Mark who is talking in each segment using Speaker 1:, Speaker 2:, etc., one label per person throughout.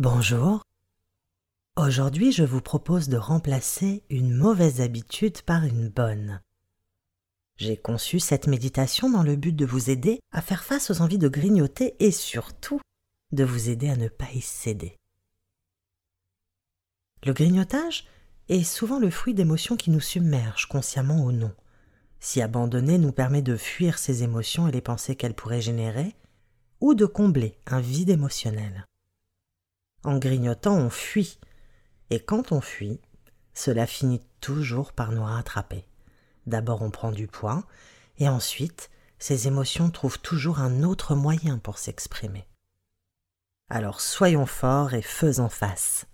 Speaker 1: Bonjour. Aujourd'hui, je vous propose de remplacer une mauvaise habitude par une bonne. J'ai conçu cette méditation dans le but de vous aider à faire face aux envies de grignoter et surtout de vous aider à ne pas y céder. Le grignotage est souvent le fruit d'émotions qui nous submergent, consciemment ou non. Si abandonner nous permet de fuir ces émotions et les pensées qu'elles pourraient générer, ou de combler un vide émotionnel. En grignotant, on fuit, et quand on fuit, cela finit toujours par nous rattraper. D'abord on prend du poids, et ensuite ces émotions trouvent toujours un autre moyen pour s'exprimer. Alors soyons forts et faisons face.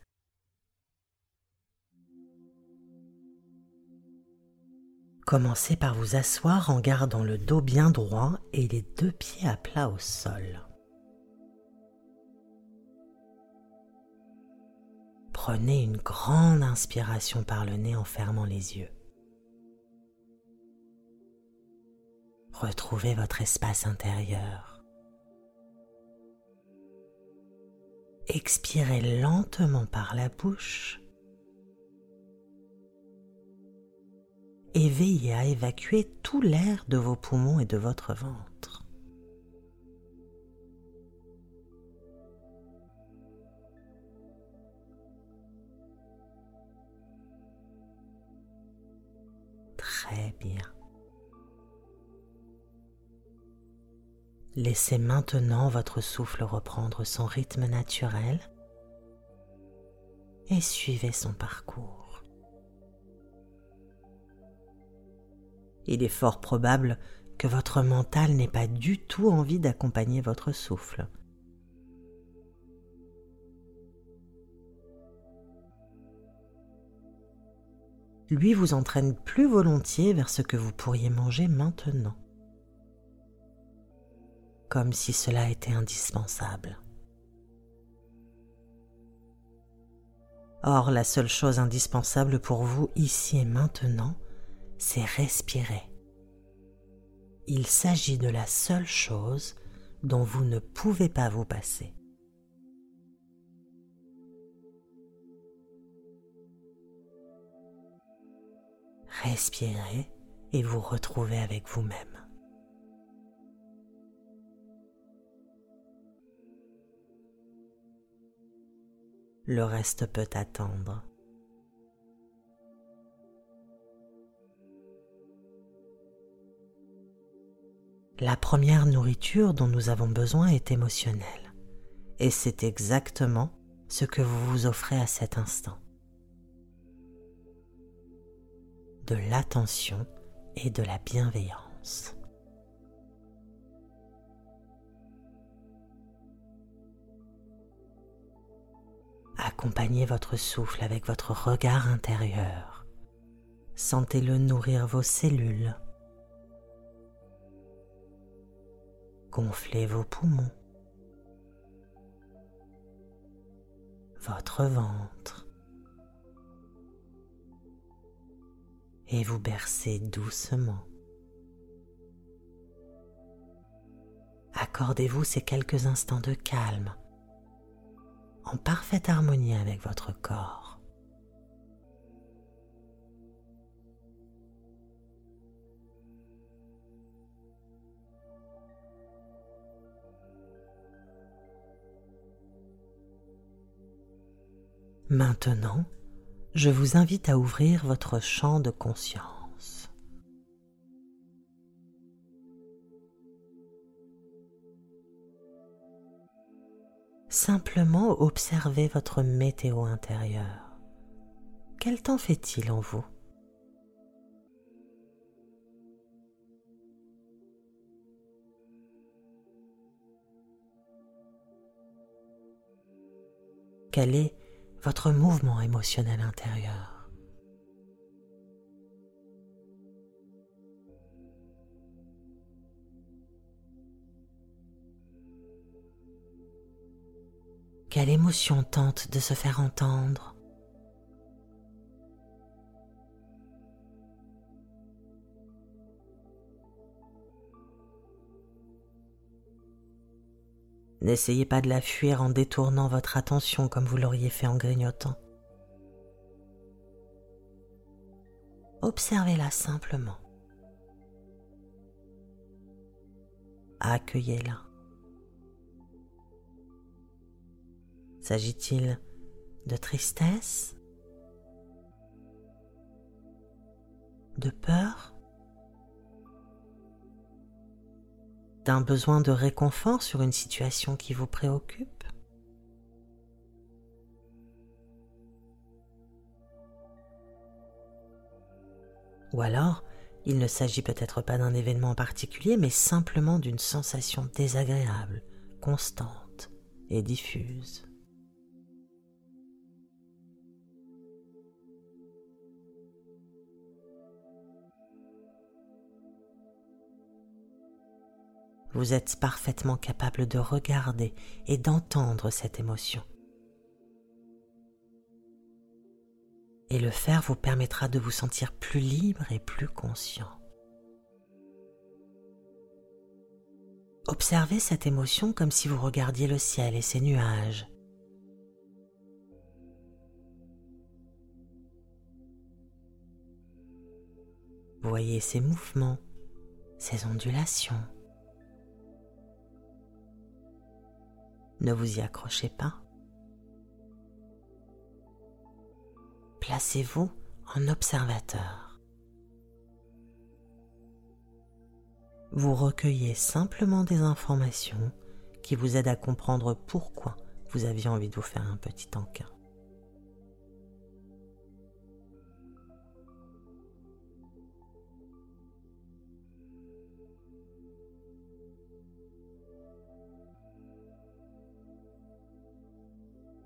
Speaker 1: Commencez par vous asseoir en gardant le dos bien droit et les deux pieds à plat au sol. Prenez une grande inspiration par le nez en fermant les yeux. Retrouvez votre espace intérieur. Expirez lentement par la bouche et veillez à évacuer tout l'air de vos poumons et de votre ventre. Laissez maintenant votre souffle reprendre son rythme naturel et suivez son parcours. Il est fort probable que votre mental n'ait pas du tout envie d'accompagner votre souffle. Lui vous entraîne plus volontiers vers ce que vous pourriez manger maintenant, comme si cela était indispensable. Or, la seule chose indispensable pour vous ici et maintenant, c'est respirer. Il s'agit de la seule chose dont vous ne pouvez pas vous passer. Respirez et vous retrouvez avec vous-même. Le reste peut attendre. La première nourriture dont nous avons besoin est émotionnelle, et c'est exactement ce que vous vous offrez à cet instant. De l'attention et de la bienveillance. Accompagnez votre souffle avec votre regard intérieur. Sentez-le nourrir vos cellules. Gonflez vos poumons. Votre ventre. Et vous bercez doucement. Accordez-vous ces quelques instants de calme en parfaite harmonie avec votre corps. Maintenant, je vous invite à ouvrir votre champ de conscience. Simplement observez votre météo intérieure. Quel temps fait-il en vous? Quel est votre mouvement émotionnel intérieur. Quelle émotion tente de se faire entendre N'essayez pas de la fuir en détournant votre attention comme vous l'auriez fait en grignotant. Observez-la simplement. Accueillez-la. S'agit-il de tristesse De peur D'un besoin de réconfort sur une situation qui vous préoccupe? Ou alors, il ne s'agit peut-être pas d'un événement particulier, mais simplement d'une sensation désagréable, constante et diffuse. Vous êtes parfaitement capable de regarder et d'entendre cette émotion. Et le faire vous permettra de vous sentir plus libre et plus conscient. Observez cette émotion comme si vous regardiez le ciel et ses nuages. Voyez ses mouvements, ses ondulations. Ne vous y accrochez pas. Placez-vous en observateur. Vous recueillez simplement des informations qui vous aident à comprendre pourquoi vous aviez envie de vous faire un petit encas.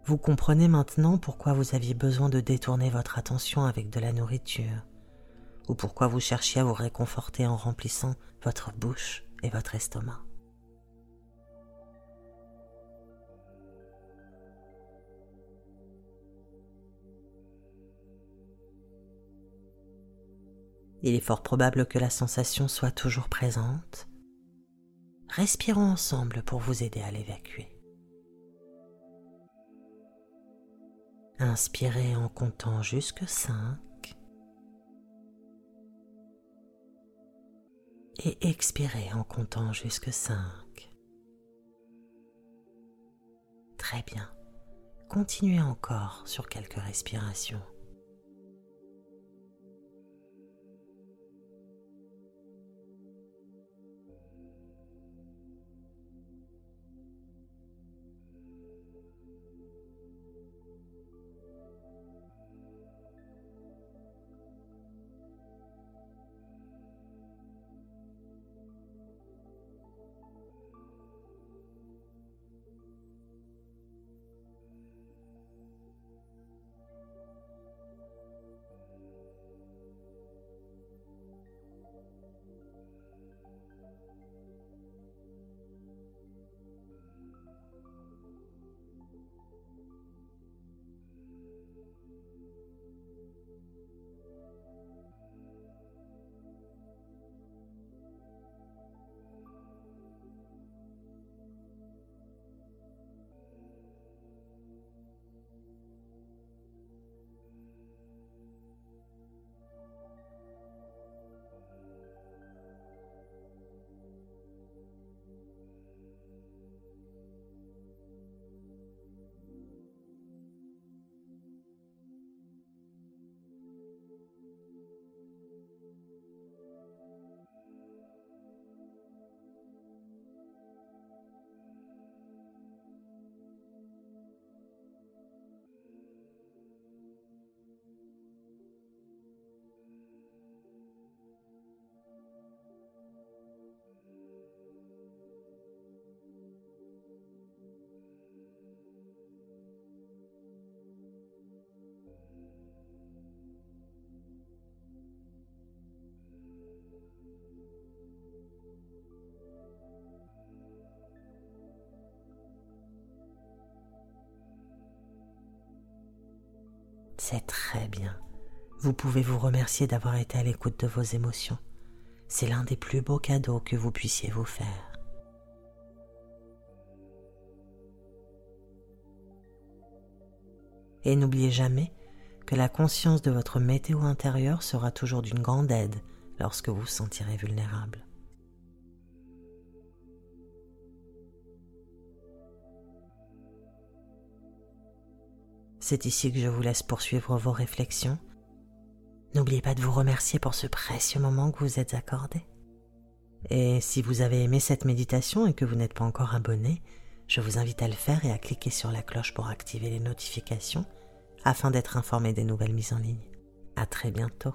Speaker 1: Vous comprenez maintenant pourquoi vous aviez besoin de détourner votre attention avec de la nourriture, ou pourquoi vous cherchiez à vous réconforter en remplissant votre bouche et votre estomac. Il est fort probable que la sensation soit toujours présente. Respirons ensemble pour vous aider à l'évacuer. Inspirez en comptant jusque 5 et expirez en comptant jusque 5. Très bien. Continuez encore sur quelques respirations. C'est très bien. Vous pouvez vous remercier d'avoir été à l'écoute de vos émotions. C'est l'un des plus beaux cadeaux que vous puissiez vous faire. Et n'oubliez jamais que la conscience de votre météo intérieure sera toujours d'une grande aide lorsque vous vous sentirez vulnérable. C'est ici que je vous laisse poursuivre vos réflexions. N'oubliez pas de vous remercier pour ce précieux moment que vous êtes accordé. Et si vous avez aimé cette méditation et que vous n'êtes pas encore abonné, je vous invite à le faire et à cliquer sur la cloche pour activer les notifications afin d'être informé des nouvelles mises en ligne. À très bientôt.